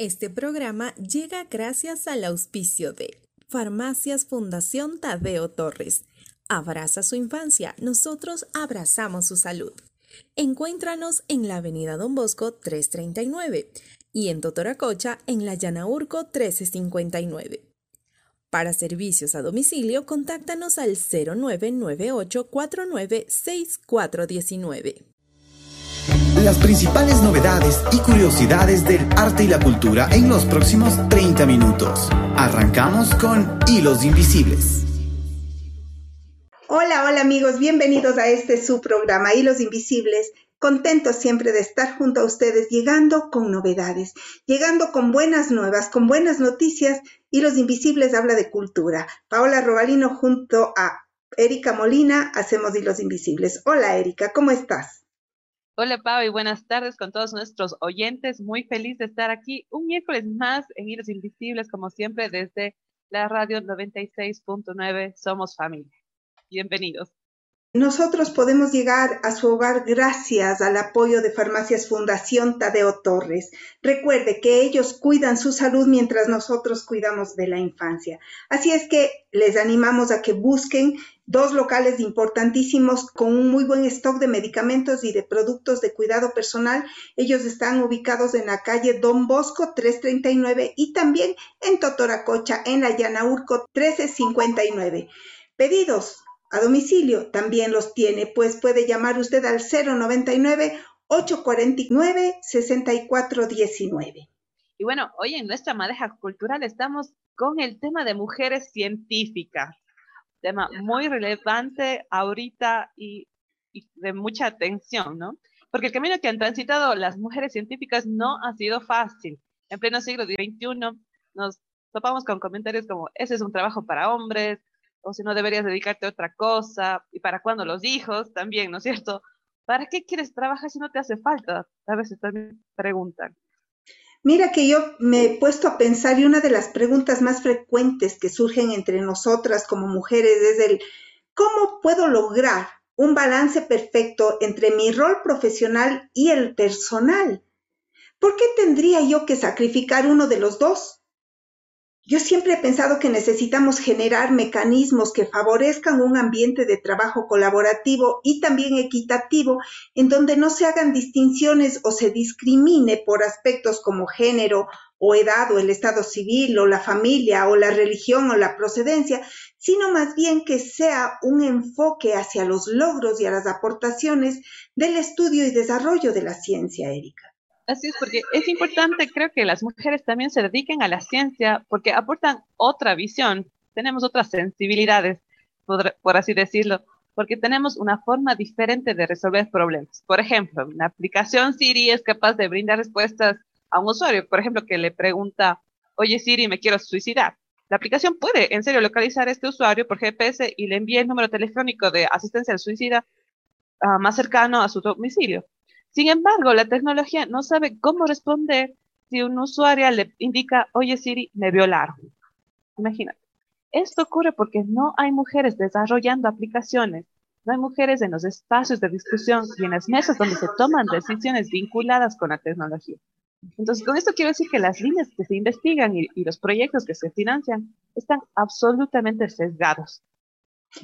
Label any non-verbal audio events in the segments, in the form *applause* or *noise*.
Este programa llega gracias al auspicio de Farmacias Fundación Tadeo Torres. Abraza su infancia, nosotros abrazamos su salud. Encuéntranos en la Avenida Don Bosco 339 y en Totoracocha en la Llanaurco 1359. Para servicios a domicilio, contáctanos al 0998 496419. Las principales novedades y curiosidades del arte y la cultura en los próximos 30 minutos. Arrancamos con Hilos Invisibles. Hola, hola amigos, bienvenidos a este su programa Hilos Invisibles. Contentos siempre de estar junto a ustedes, llegando con novedades, llegando con buenas nuevas, con buenas noticias. Hilos Invisibles habla de cultura. Paola Robalino junto a Erika Molina hacemos Hilos Invisibles. Hola Erika, ¿cómo estás? Hola Pau y buenas tardes con todos nuestros oyentes. Muy feliz de estar aquí un miércoles más en Hilos Invisibles, como siempre, desde la radio 96.9 Somos Familia. Bienvenidos. Nosotros podemos llegar a su hogar gracias al apoyo de Farmacias Fundación Tadeo Torres. Recuerde que ellos cuidan su salud mientras nosotros cuidamos de la infancia. Así es que les animamos a que busquen dos locales importantísimos con un muy buen stock de medicamentos y de productos de cuidado personal. Ellos están ubicados en la calle Don Bosco 339 y también en Totoracocha, en la Llanaurco 1359. Pedidos a domicilio también los tiene, pues puede llamar usted al 099 849 6419. Y bueno, hoy en nuestra madeja cultural estamos con el tema de mujeres científicas, tema muy relevante ahorita y, y de mucha atención, ¿no? Porque el camino que han transitado las mujeres científicas no ha sido fácil. En pleno siglo XXI nos topamos con comentarios como, ese es un trabajo para hombres, o si no deberías dedicarte a otra cosa, y para cuándo los hijos también, ¿no es cierto? ¿Para qué quieres trabajar si no te hace falta? A veces también preguntan. Mira que yo me he puesto a pensar y una de las preguntas más frecuentes que surgen entre nosotras como mujeres es el ¿cómo puedo lograr un balance perfecto entre mi rol profesional y el personal? ¿Por qué tendría yo que sacrificar uno de los dos? Yo siempre he pensado que necesitamos generar mecanismos que favorezcan un ambiente de trabajo colaborativo y también equitativo, en donde no se hagan distinciones o se discrimine por aspectos como género o edad o el estado civil o la familia o la religión o la procedencia, sino más bien que sea un enfoque hacia los logros y a las aportaciones del estudio y desarrollo de la ciencia, Erika. Así es, porque es importante, creo que las mujeres también se dediquen a la ciencia porque aportan otra visión, tenemos otras sensibilidades, por, así decirlo, porque tenemos una forma diferente de resolver problemas. Por ejemplo, una aplicación Siri es capaz de brindar respuestas a un usuario, por ejemplo, que le pregunta, oye Siri, me quiero suicidar. La aplicación puede en serio localizar a este usuario por GPS y le envía el número telefónico de asistencia al suicida ah, más cercano a su domicilio. Sin embargo, la tecnología no sabe cómo responder si un usuario le indica, oye Siri, me violaron. Imagínate. Esto ocurre porque no hay mujeres desarrollando aplicaciones, no hay mujeres en los espacios de discusión y en las mesas donde se toman decisiones vinculadas con la tecnología. Entonces, con esto quiero decir que las líneas que se investigan y, y los proyectos que se financian están absolutamente sesgados.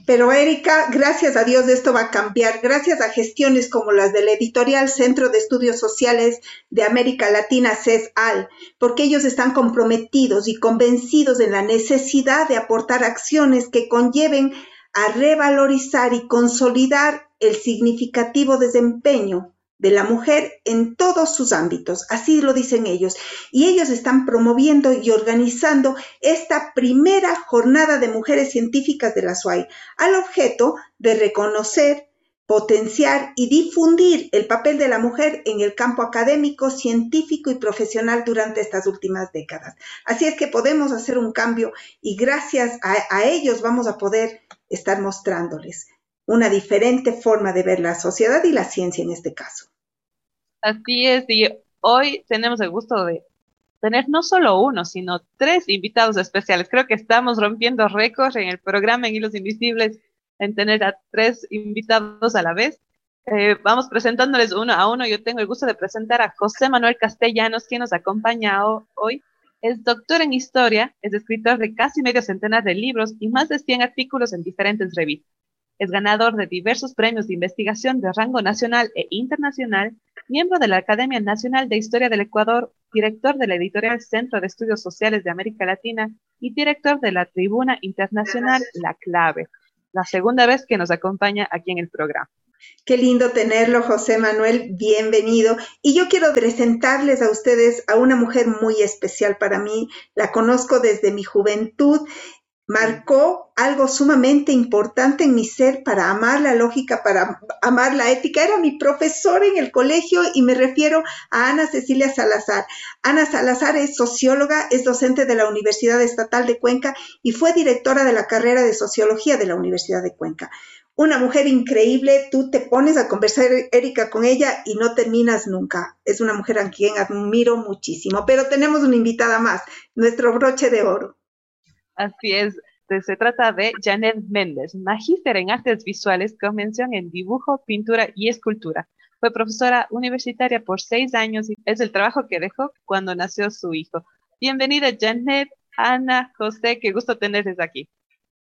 Pero Erika, gracias a Dios esto va a cambiar, gracias a gestiones como las del editorial Centro de Estudios Sociales de América Latina, CESAL, porque ellos están comprometidos y convencidos en la necesidad de aportar acciones que conlleven a revalorizar y consolidar el significativo desempeño de la mujer en todos sus ámbitos, así lo dicen ellos. Y ellos están promoviendo y organizando esta primera jornada de mujeres científicas de la SUAI al objeto de reconocer, potenciar y difundir el papel de la mujer en el campo académico, científico y profesional durante estas últimas décadas. Así es que podemos hacer un cambio y gracias a, a ellos vamos a poder estar mostrándoles una diferente forma de ver la sociedad y la ciencia en este caso. Así es, y hoy tenemos el gusto de tener no solo uno, sino tres invitados especiales. Creo que estamos rompiendo récords en el programa en Hilos Invisibles en tener a tres invitados a la vez. Eh, vamos presentándoles uno a uno. Yo tengo el gusto de presentar a José Manuel Castellanos, quien nos acompaña hoy. Es doctor en historia, es escritor de casi medio centenar de libros y más de 100 artículos en diferentes revistas. Es ganador de diversos premios de investigación de rango nacional e internacional, miembro de la Academia Nacional de Historia del Ecuador, director de la editorial Centro de Estudios Sociales de América Latina y director de la Tribuna Internacional La Clave. La segunda vez que nos acompaña aquí en el programa. Qué lindo tenerlo, José Manuel, bienvenido. Y yo quiero presentarles a ustedes a una mujer muy especial para mí. La conozco desde mi juventud marcó algo sumamente importante en mi ser para amar la lógica, para amar la ética. Era mi profesora en el colegio y me refiero a Ana Cecilia Salazar. Ana Salazar es socióloga, es docente de la Universidad Estatal de Cuenca y fue directora de la carrera de sociología de la Universidad de Cuenca. Una mujer increíble, tú te pones a conversar, Erika, con ella y no terminas nunca. Es una mujer a quien admiro muchísimo, pero tenemos una invitada más, nuestro broche de oro. Así es, se trata de Janet Méndez, magíster en artes visuales con mención en dibujo, pintura y escultura. Fue profesora universitaria por seis años y es el trabajo que dejó cuando nació su hijo. Bienvenida Janet, Ana, José, qué gusto tenerles aquí.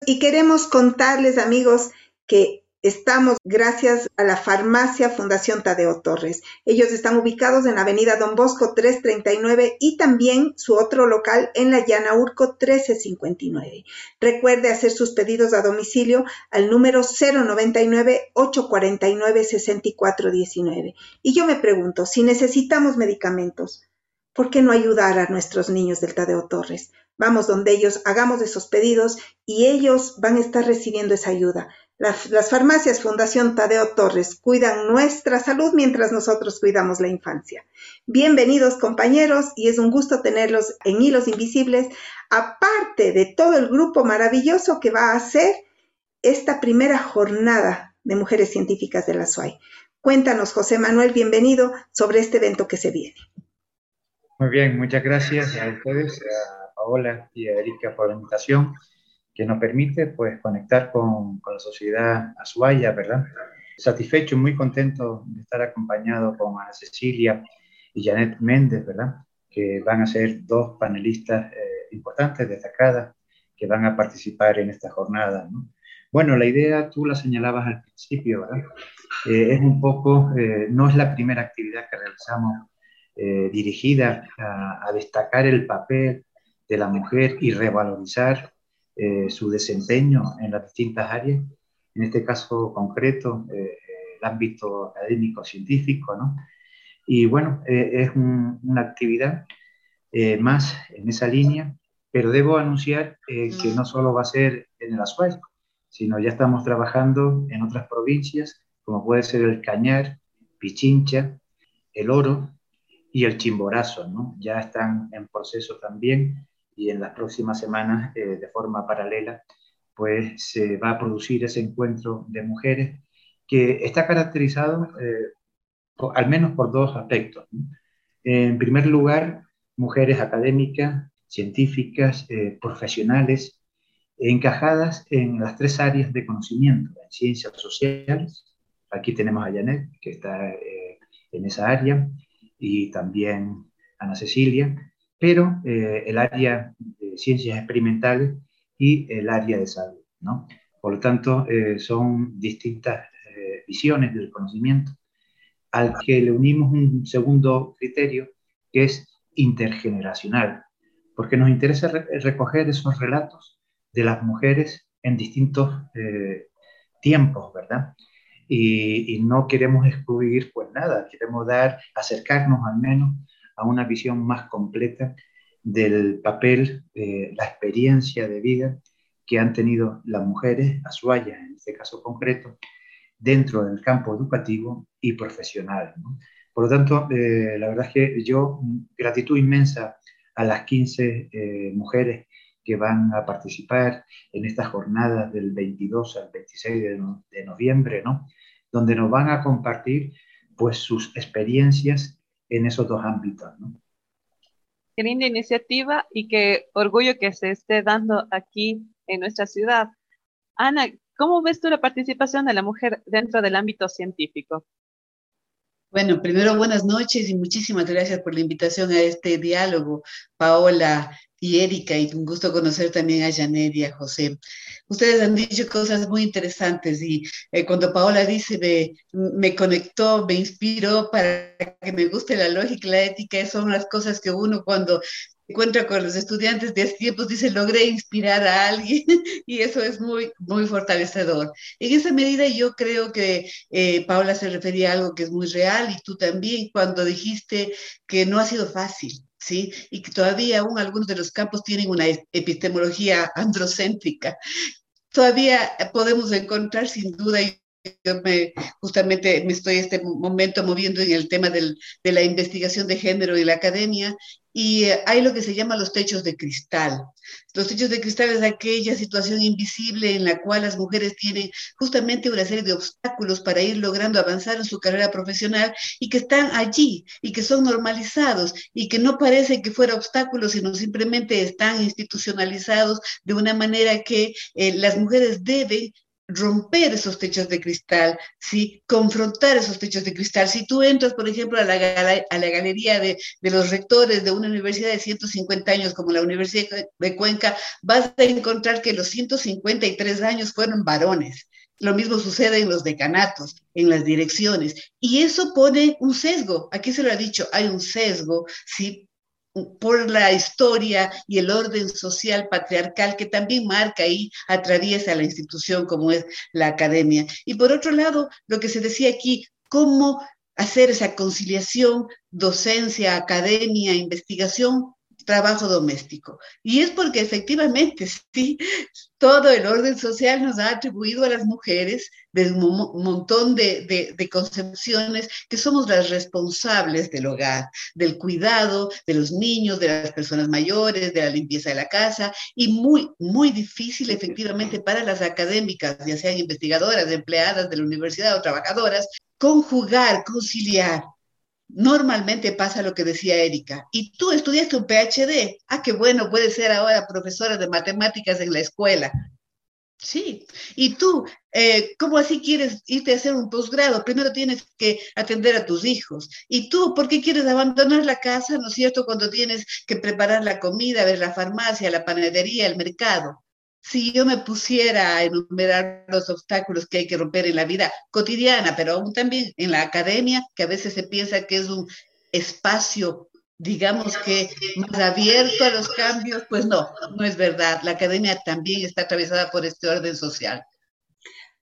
Y queremos contarles, amigos, que Estamos gracias a la farmacia Fundación Tadeo Torres. Ellos están ubicados en la avenida Don Bosco 339 y también su otro local en la Llana Urco 1359. Recuerde hacer sus pedidos a domicilio al número 099-849-6419. Y yo me pregunto, si necesitamos medicamentos, ¿por qué no ayudar a nuestros niños del Tadeo Torres? Vamos donde ellos, hagamos esos pedidos y ellos van a estar recibiendo esa ayuda. Las, farmacias Fundación Tadeo Torres cuidan nuestra salud mientras nosotros cuidamos la infancia. Bienvenidos compañeros y es un gusto tenerlos en Hilos Invisibles, aparte de todo el grupo maravilloso que va a hacer esta primera jornada de mujeres científicas de la SUAI. Cuéntanos, José Manuel, bienvenido sobre este evento que se viene. Muy bien, muchas gracias a ustedes, a Paola y a Erika por la invitación que nos permite pues conectar con, con la sociedad azuaya, ¿verdad? Satisfecho, muy contento de estar acompañado con Ana Cecilia y Janet Méndez, ¿verdad? Que van a ser dos panelistas eh, importantes, destacadas, que van a participar en esta jornada, ¿no? Bueno, la idea tú la señalabas al principio, ¿verdad? Eh, es un poco, eh, no es la primera actividad que realizamos dirigida a, a, destacar el papel de la mujer y revalorizar eh, su desempeño en las distintas áreas, en este caso concreto, eh, el ámbito académico-científico, ¿no? Y bueno, eh, es una actividad más en esa línea, pero debo anunciar que no solo va a ser en el Azuay, sino ya estamos trabajando en otras provincias, como puede ser el Cañar, Pichincha, el Oro y el Chimborazo, ¿no? Ya están en proceso también y en las próximas semanas, eh, de forma paralela, pues se va a producir ese encuentro de mujeres que está caracterizado eh, al menos por dos aspectos. En primer lugar, mujeres académicas, científicas, eh, profesionales, encajadas en las tres áreas de conocimiento, en ciencias sociales. Aquí tenemos a Janet, que está en esa área, y también Ana Cecilia, pero eh, el área de ciencias experimentales y el área de salud. ¿no? Por lo tanto, eh, son distintas eh, visiones del conocimiento al que le unimos un segundo criterio que es intergeneracional, porque nos interesa recoger esos relatos de las mujeres en distintos tiempos, ¿verdad? Y, y, no queremos excluir pues nada, queremos dar, acercarnos al menos a una visión más completa del papel, de la experiencia de vida que han tenido las mujeres, azuayas en este caso concreto, dentro del campo educativo y profesional. Por lo tanto, eh, la verdad es que yo, gratitud inmensa a las 15 eh, mujeres que van a participar en estas jornadas del 22 al 26 de, de noviembre, ¿no? donde nos van a compartir pues sus experiencias en esos dos ámbitos. ¿no? Qué linda iniciativa y qué orgullo que se esté dando aquí en nuestra ciudad. Ana, ¿cómo ves tú la participación de la mujer dentro del ámbito científico? Bueno, primero buenas noches y muchísimas gracias por la invitación a este diálogo, Paola y Erika, y un gusto conocer también a Janet y a José. Ustedes han dicho cosas muy interesantes y eh, cuando Paola dice me, me conectó, me inspiró para que me guste la lógica la ética, son las cosas que uno cuando encuentra con los estudiantes de hace tiempos, dice, logré inspirar a alguien *laughs* y eso es muy, muy fortalecedor. En esa medida yo creo que eh, Paula se refería a algo que es muy real y tú también cuando dijiste que no ha sido fácil. ¿Sí? Y que todavía aún algunos de los campos tienen una epistemología *laughs* androcéntrica. Todavía podemos encontrar sin duda, yo me, justamente me estoy este momento moviendo en el tema del, de la investigación de género y la academia, y eh, hay lo que se llama los techos de cristal. Los techos de cristal es aquella situación invisible en la cual las mujeres tienen justamente una serie de obstáculos para ir logrando avanzar en su carrera profesional y que están allí y que son normalizados y que no parece que fuera obstáculos, sino simplemente están institucionalizados de una manera que eh, las mujeres deben romper esos techos de cristal, ¿sí? confrontar esos techos de cristal. Si tú entras, por ejemplo, a la, a la galería de, de, los rectores de una universidad de 150 años como la Universidad de Cuenca, vas a encontrar que los 153 años fueron varones. Lo mismo sucede en los decanatos, en las direcciones. Y eso pone un sesgo. Aquí se lo ha dicho, hay un sesgo, ¿sí? Por la historia y el orden social patriarcal que también marca y atraviesa la institución como es la academia. Y por otro lado, lo que se decía aquí, cómo hacer esa conciliación, docencia, academia, investigación, trabajo doméstico. Y es porque efectivamente, *laughs* sí, todo el orden social nos ha atribuido a las mujeres de un montón de, de, concepciones que somos las responsables del hogar, del cuidado de los niños, de las personas mayores, de la limpieza de la casa, y muy, muy difícil efectivamente para las académicas, ya sean investigadoras, empleadas de la universidad o trabajadoras, conjugar, conciliar Normalmente pasa lo que decía Erika. Y tú estudiaste un PhD. Ah, qué bueno, puede ser ahora profesora de matemáticas en la escuela. Sí. Y tú, eh, ¿cómo así quieres irte a hacer un posgrado? Primero tienes que atender a tus hijos. Y tú, ¿por qué quieres abandonar la casa, no es cierto, cuando tienes que preparar la comida, ver la farmacia, la panadería, el mercado? Si yo me pusiera a enumerar los obstáculos que hay que romper en la vida cotidiana, pero aún también en la academia, que a veces se piensa que es un espacio, digamos que más abierto a los cambios, pues no, no es verdad. La academia también está atravesada por este orden social.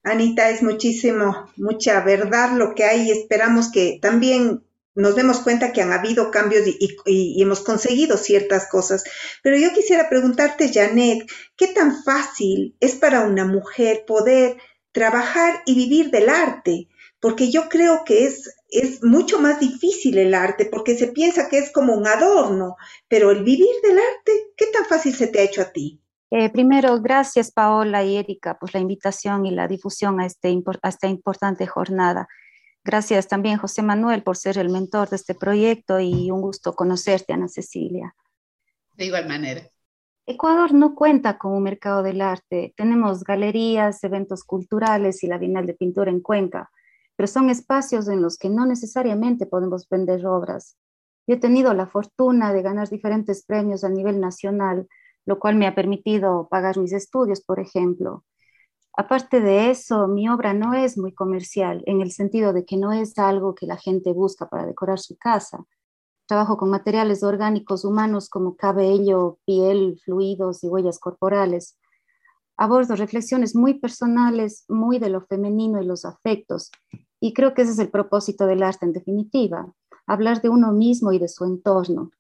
Anita, es muchísimo, mucha verdad lo que hay esperamos que también nos demos cuenta que han habido cambios y, hemos conseguido ciertas cosas. Pero yo quisiera preguntarte, Janet, ¿qué tan fácil es para una mujer poder trabajar y vivir del arte? Porque yo creo que es, es mucho más difícil el arte, porque se piensa que es como un adorno, pero el vivir del arte, ¿qué tan fácil se te ha hecho a ti? Eh, primero, gracias Paola y Erika por la invitación y la difusión a, este, a esta importante jornada. Gracias también, José Manuel, por ser el mentor de este proyecto y un gusto conocerte, Ana Cecilia. De igual manera. Ecuador no cuenta con un mercado del arte. Tenemos galerías, eventos culturales y la Bienal de Pintura en Cuenca, pero son espacios en los que no necesariamente podemos vender obras. Yo he tenido la fortuna de ganar diferentes premios a nivel nacional, lo cual me ha permitido pagar mis estudios, por ejemplo. Aparte de eso, mi obra no es muy comercial en el sentido de que no es algo que la gente busca para decorar su casa. Trabajo con materiales orgánicos humanos como cabello, piel, fluidos y huellas corporales. Abordo reflexiones muy personales, muy de lo femenino y los afectos. Y creo que ese es el propósito del arte en definitiva, hablar de uno mismo y de su entorno,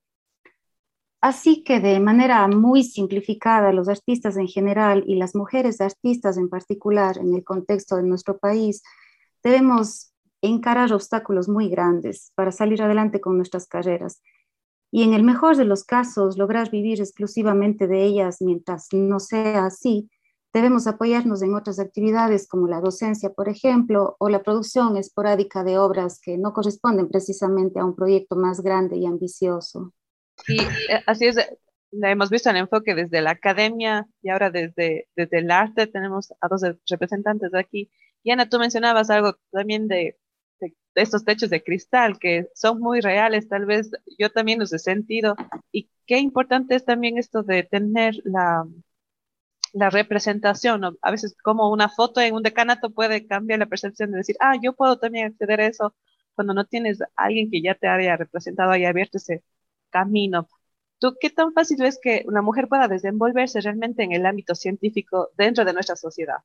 Así que de manera muy simplificada, los artistas en general y las mujeres artistas en particular en el contexto de nuestro país, debemos encarar obstáculos muy grandes para salir adelante con nuestras carreras. Y en el mejor de los casos, lograr vivir exclusivamente de ellas mientras no sea así, debemos apoyarnos en otras actividades como la docencia, por ejemplo, o la producción esporádica de obras que no corresponden precisamente a un proyecto más grande y ambicioso. Y eh, así es, hemos visto el enfoque desde la academia y ahora desde, desde el arte. Tenemos a dos representantes aquí. Y Ana, tú mencionabas algo también de, de, estos techos de cristal que son muy reales, tal vez yo también los he sentido. Y qué importante es también esto de tener la, la representación. A veces como una foto en un decanato puede cambiar la percepción de decir, ah, yo puedo también acceder a eso cuando no tienes alguien que ya te haya representado, haya abierto ese camino. ¿Tú qué tan fácil es que una mujer pueda desenvolverse realmente en el ámbito científico dentro de nuestra sociedad?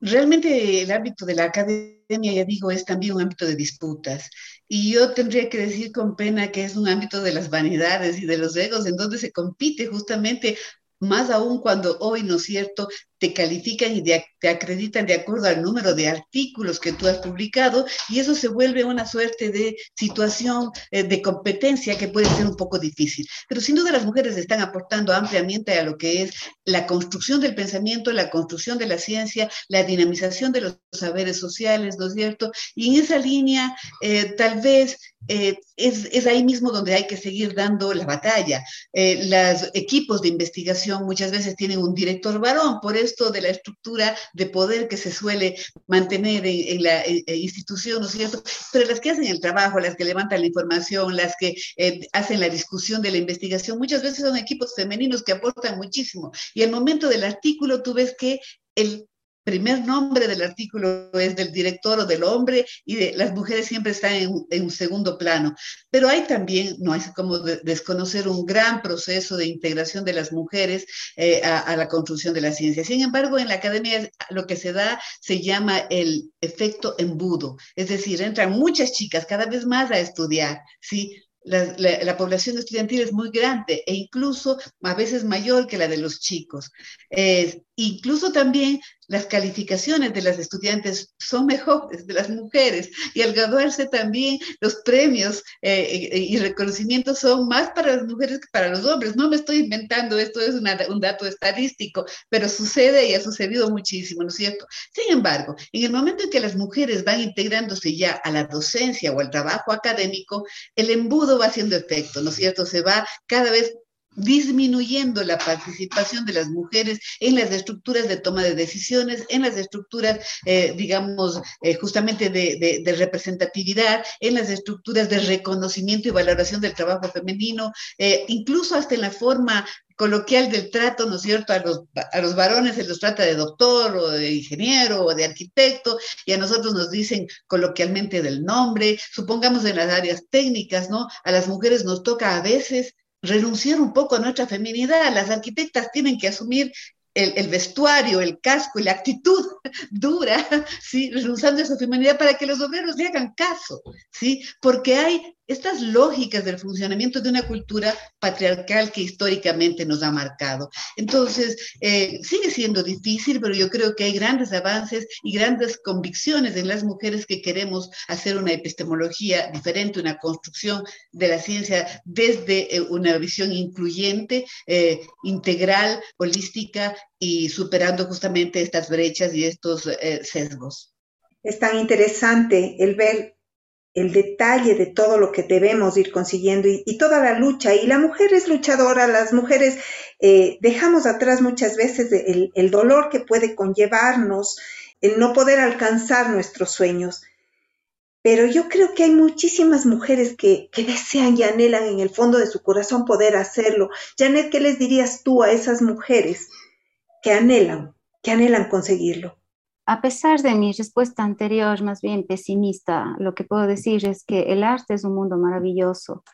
Realmente el ámbito de la academia, ya digo, es también un ámbito de disputas. Y yo tendría que decir con pena que es un ámbito de las vanidades y de los egos, en donde se compite justamente más aún cuando hoy, ¿no es cierto?, te califican y te acreditan de acuerdo al número de artículos que tú has publicado y eso se vuelve una suerte de situación eh, de competencia que puede ser un poco difícil. Pero sin duda las mujeres están aportando ampliamente a lo que es la construcción del pensamiento, la construcción de la ciencia, la dinamización de los saberes sociales, ¿no es cierto? Y en esa línea, eh, tal vez eh, es, es, ahí mismo donde hay que seguir dando la batalla. los equipos de investigación muchas veces tienen un director varón, por eso de la estructura de poder que se suele mantener en, la institución, ¿no es cierto? Pero las que hacen el trabajo, las que levantan la información, las que eh, hacen la discusión de la investigación, muchas veces son equipos femeninos que aportan muchísimo. Y al momento del artículo tú ves que el primer nombre del artículo es del director o del hombre y de, las mujeres siempre están en, un segundo plano. Pero hay también, no es como desconocer un gran proceso de integración de las mujeres eh, a, a, la construcción de la ciencia. Sin embargo, en la academia lo que se da se llama el efecto embudo, es decir, entran muchas chicas cada vez más a estudiar, ¿sí? la, población estudiantil es muy grande e incluso a veces mayor que la de los chicos. incluso también las calificaciones de las estudiantes son mejores de las mujeres y al graduarse también los premios eh, eh, y reconocimientos son más para las mujeres que para los hombres. No me estoy inventando, esto es un dato estadístico, pero sucede y ha sucedido muchísimo, ¿no es cierto? Sin embargo, en el momento en que las mujeres van integrándose ya a la docencia o al trabajo académico, el embudo va haciendo efecto, ¿no es cierto? Se va cada vez disminuyendo la participación de las mujeres en las estructuras de toma de decisiones, en las estructuras, eh, digamos, eh, justamente de, representatividad, en las estructuras de reconocimiento y valoración del trabajo femenino, eh, incluso hasta en la forma coloquial del trato, ¿no es cierto? A los, a los varones se los trata de doctor o de ingeniero o de arquitecto y a nosotros nos dicen coloquialmente del nombre, supongamos en las áreas técnicas, ¿no? A las mujeres nos toca a veces renunciar un poco a nuestra feminidad. Las arquitectas tienen que asumir el, vestuario, el casco y la actitud *laughs* dura, ¿sí? renunciando a su feminidad para que los obreros le hagan caso, ¿sí? porque hay estas lógicas del funcionamiento de una cultura patriarcal que históricamente nos ha marcado. Entonces, eh, sigue siendo difícil, pero yo creo que hay grandes avances y grandes convicciones en las mujeres que queremos hacer una epistemología diferente, una construcción de la ciencia desde eh, una visión incluyente, eh, integral, holística y superando justamente estas brechas y estos sesgos. Es tan interesante el ver el detalle de todo lo que debemos ir consiguiendo y, toda la lucha. Y la mujer es luchadora, las mujeres eh, dejamos atrás muchas veces el, dolor que puede conllevarnos el no poder alcanzar nuestros sueños. Pero yo creo que hay muchísimas mujeres que, que desean y anhelan en el fondo de su corazón poder hacerlo. Janet, ¿qué les dirías tú a esas mujeres que anhelan, que anhelan conseguirlo? A pesar de mi respuesta anterior, más bien pesimista, lo que puedo decir es que el arte es un mundo maravilloso.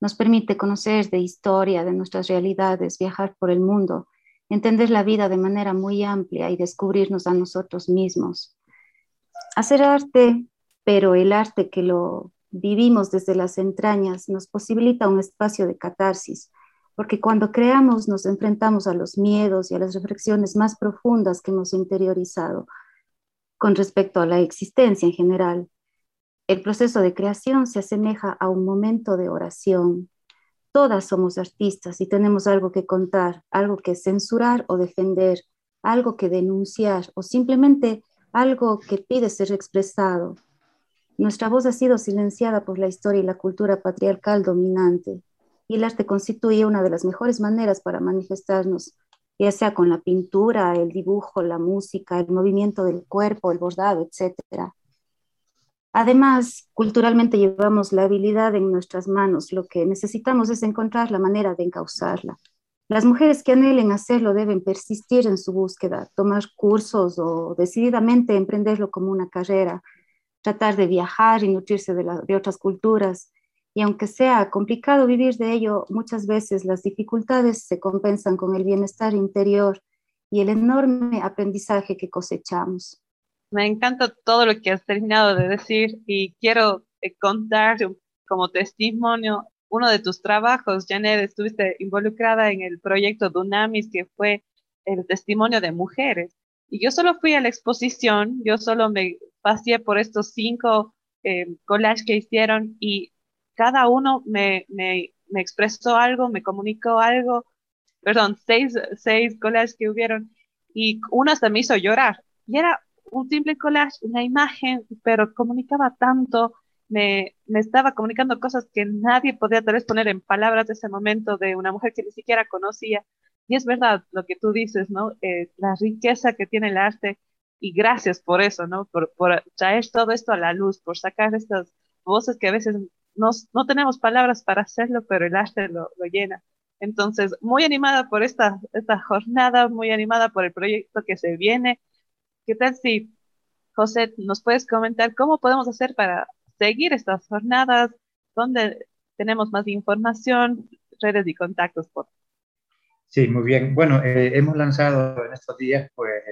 Nos permite conocer de historia, de nuestras realidades, viajar por el mundo, entender la vida de manera muy amplia y descubrirnos a nosotros mismos. Hacer arte, pero el arte que lo vivimos desde las entrañas, nos posibilita un espacio de catarsis, porque cuando creamos nos enfrentamos a los miedos y a las reflexiones más profundas que hemos interiorizado con respecto a la existencia en general. El proceso de creación se asemeja a un momento de oración. Todas somos artistas y tenemos algo que contar, algo que censurar o defender, algo que denunciar o simplemente algo que pide ser expresado. Nuestra voz ha sido silenciada por la historia y la cultura patriarcal dominante. y el arte constituye una de las mejores maneras para manifestarnos, ya sea con la pintura, el dibujo, la música, el movimiento del cuerpo, el bordado, etc. Además, culturalmente llevamos la habilidad en nuestras manos, lo que necesitamos es encontrar la manera de encauzarla. Las mujeres que anhelen hacerlo deben persistir en su búsqueda, tomar cursos o decididamente emprenderlo como una carrera, tratar de viajar y nutrirse de, de otras culturas, y aunque sea complicado vivir de ello, muchas veces las dificultades se compensan con el bienestar interior y el enorme aprendizaje que cosechamos. Me encanta todo lo que has terminado de decir y quiero eh, contar como testimonio uno de tus trabajos, Janet, estuviste involucrada en el proyecto Dunamis, que fue el testimonio de mujeres. Y yo solo fui a la exposición, yo solo me pasé por estos cinco eh, collages que hicieron y cada uno me, me, me expresó algo, me comunicó algo, perdón, seis, seis collages que hubieron y uno hasta me hizo llorar. Y era un simple collage, una imagen, pero comunicaba tanto, me, me, estaba comunicando cosas que nadie podía tal vez poner en palabras de ese momento de una mujer que ni siquiera conocía. Y es verdad lo que tú dices, ¿no? Eh, la riqueza que tiene el arte y gracias por eso, ¿no? Por, por traer todo esto a la luz, por sacar estas voces que a veces no tenemos palabras para hacerlo, pero el arte lo, llena. Entonces, muy animada por esta, esta jornada, muy animada por el proyecto que se viene. ¿Qué tal si, José, nos puedes comentar cómo podemos hacer para seguir estas jornadas? ¿Dónde tenemos más información, redes y contactos? Por... Sí, muy bien. Bueno, eh, hemos lanzado en estos días pues,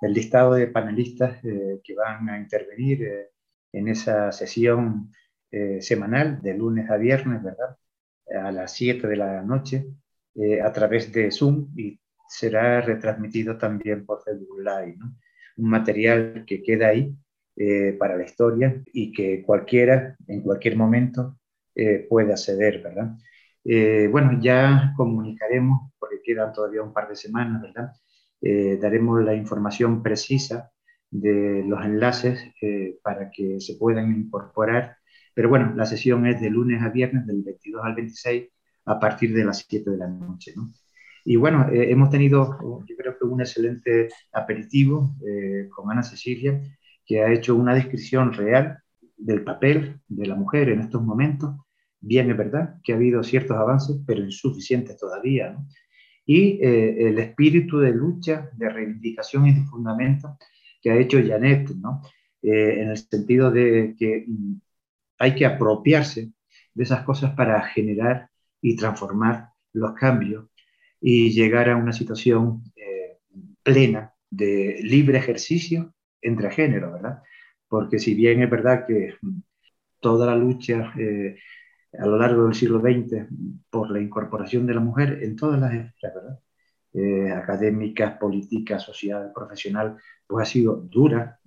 el listado de panelistas eh, que van a intervenir eh, en esa sesión eh, semanal, de lunes a viernes, ¿verdad? A las 7 de la noche, eh, a través de Zoom y será retransmitido también por Facebook Live, ¿no? Un material que queda ahí eh, para la historia y que cualquiera, en cualquier momento, puede acceder, ¿verdad? bueno, ya comunicaremos, porque quedan todavía un par de semanas, ¿verdad? daremos la información precisa de los enlaces para que se puedan incorporar pero bueno, la sesión es de lunes a viernes, del 22 al 26, a partir de las 7 de la noche. ¿no? Y bueno, eh, hemos tenido, yo creo que un excelente aperitivo eh, con Ana Cecilia, que ha hecho una descripción real del papel de la mujer en estos momentos. Bien, es verdad que ha habido ciertos avances, pero insuficientes todavía. Y eh, el espíritu de lucha, de reivindicación y de fundamento que ha hecho Janet, ¿no? en el sentido de que mm, hay que apropiarse de esas cosas para generar y transformar los cambios y llegar a una situación eh, plena de libre ejercicio entre géneros, ¿verdad? Porque si bien es verdad que toda la lucha eh, a lo largo del siglo XX por la incorporación de la mujer en todas las esferas, ¿verdad? Eh, académicas, políticas, social, profesional, pues ha sido dura,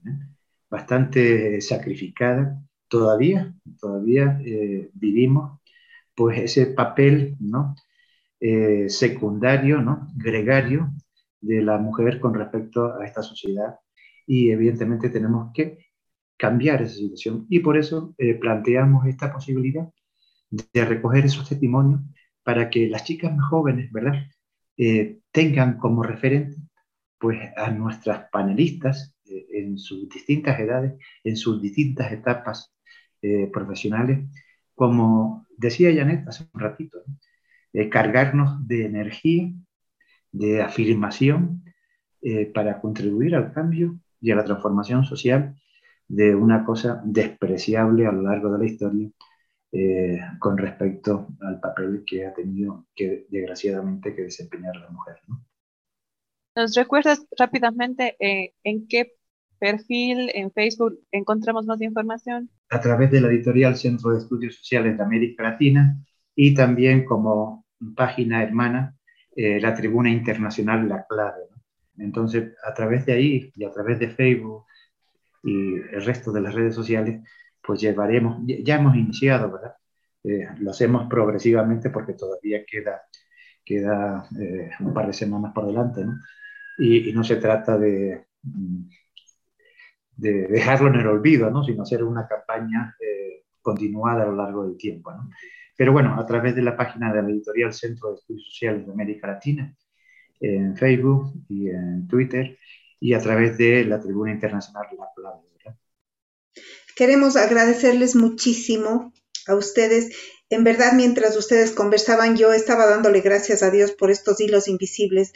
bastante sacrificada, todavía, todavía eh, vivimos pues ese papel ¿no? Eh, secundario, ¿no? gregario de la mujer con respecto a esta sociedad y evidentemente tenemos que cambiar esa situación y por eso eh, planteamos esta posibilidad de recoger esos testimonios para que las chicas más jóvenes, ¿verdad? tengan como referente pues a nuestras panelistas en sus distintas edades, en sus distintas etapas eh, profesionales, como decía Janet hace un ratito, eh, cargarnos de energía, de afirmación eh, para contribuir al cambio y a la transformación social de una cosa despreciable a lo largo de la historia con respecto al papel que ha tenido que desgraciadamente que desempeñar la mujer. ¿Nos recuerdas rápidamente en qué perfil en Facebook encontramos más información? A través de la editorial Centro de Estudios Sociales de América Latina y también como página hermana eh, la Tribuna Internacional La Clave. Entonces, a través de ahí y a través de Facebook y el resto de las redes sociales, pues llevaremos, ya hemos iniciado, ¿verdad? Eh, lo hacemos progresivamente porque todavía queda, queda eh, un par de semanas por delante, ¿no? Y, y no se trata de mm, de dejarlo en el olvido, ¿no? sino hacer una campaña eh, continuada a lo largo del tiempo. ¿no? Pero bueno, a través de la página de la editorial Centro de Estudios Sociales de América Latina, en Facebook y en Twitter, y a través de la Tribuna Internacional de la Palabra. Queremos agradecerles muchísimo a ustedes. En verdad, mientras ustedes conversaban, yo estaba dándole gracias a Dios por estos hilos invisibles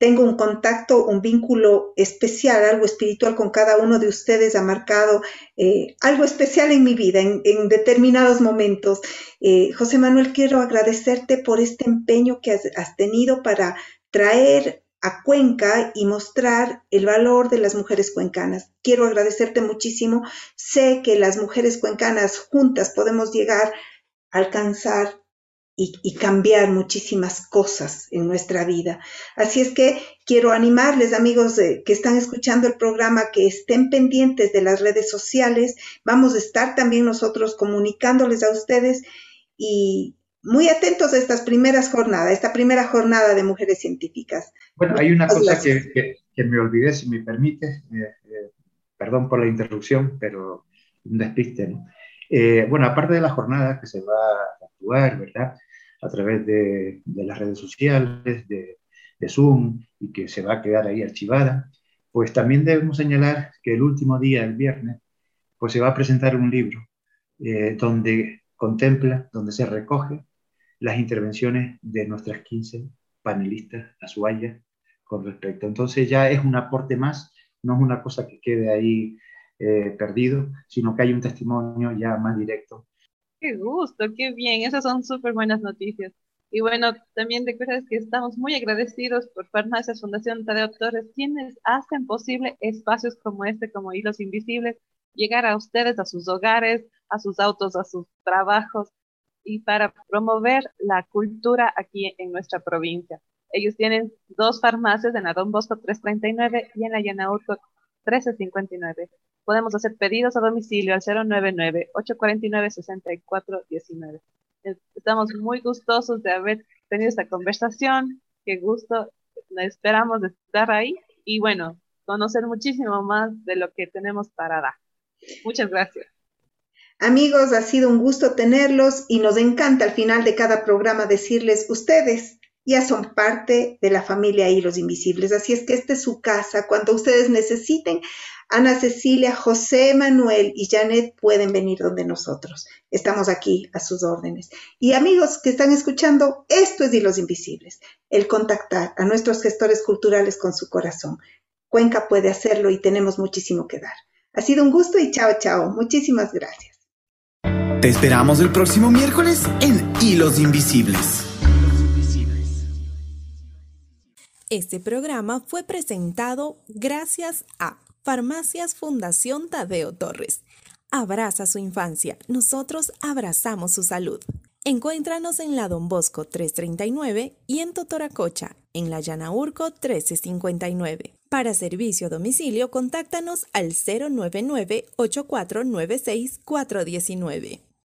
tengo un contacto, un vínculo especial, algo espiritual con cada uno de ustedes, ha marcado eh, algo especial en mi vida, en, determinados momentos. Eh, José Manuel, quiero agradecerte por este empeño que has, has tenido para traer a Cuenca y mostrar el valor de las mujeres cuencanas. Quiero agradecerte muchísimo. Sé que las mujeres cuencanas juntas podemos llegar a alcanzar y, cambiar muchísimas cosas en nuestra vida. Así es que quiero animarles, amigos que están escuchando el programa, que estén pendientes de las redes sociales. Vamos a estar también nosotros comunicándoles a ustedes y muy atentos a estas primeras jornadas, esta primera jornada de mujeres científicas. Bueno, hay una cosa que, me olvidé, si me permite, eh, eh, perdón por la interrupción, pero un despiste, ¿no? Eh, bueno, aparte de la jornada que se va a actuar, ¿verdad? A través de, las redes sociales, de, Zoom, y que se va a quedar ahí archivada, pues también debemos señalar que el último día, el viernes, pues se va a presentar un libro eh, donde contempla, donde se recoge las intervenciones de nuestras 15 panelistas azuayas con respecto. Entonces ya es un aporte más, no es una cosa que quede ahí eh, perdido, sino que hay un testimonio ya más directo Qué gusto, qué bien, esas son súper buenas noticias. Y bueno, también recuerdas que estamos muy agradecidos por Farmacias Fundación Tadeo Torres, quienes hacen posible espacios como este, como Hilos Invisibles, llegar a ustedes, a sus hogares, a sus autos, a sus trabajos, y para promover la cultura aquí en nuestra provincia. Ellos tienen dos farmacias en la Don Bosco 339 y en la Yanaurco 1359. Podemos hacer pedidos a domicilio al 099-849-6419. Estamos muy gustosos de haber tenido esta conversación. Qué gusto. Esperamos estar ahí y bueno, conocer muchísimo más de lo que tenemos para dar. Muchas gracias. Amigos, ha sido un gusto tenerlos y nos encanta al final de cada programa decirles, ustedes ya son parte de la familia Hilos Invisibles. Así es que esta es su casa. Cuando ustedes necesiten, Ana Cecilia, José Manuel y Janet pueden venir donde nosotros. Estamos aquí a sus órdenes. Y amigos que están escuchando, esto es Hilos Invisibles, el contactar a nuestros gestores culturales con su corazón. Cuenca puede hacerlo y tenemos muchísimo que dar. Ha sido un gusto y chao, chao. Muchísimas gracias. Te esperamos el próximo miércoles en Hilos Invisibles. Este programa fue presentado gracias a Farmacias Fundación Tadeo Torres. Abraza su infancia, nosotros abrazamos su salud. Encuéntranos en la Don Bosco 339 y en Totoracocha, en la Llanaurco 1359. Para servicio a domicilio, contáctanos al 099 8496 419.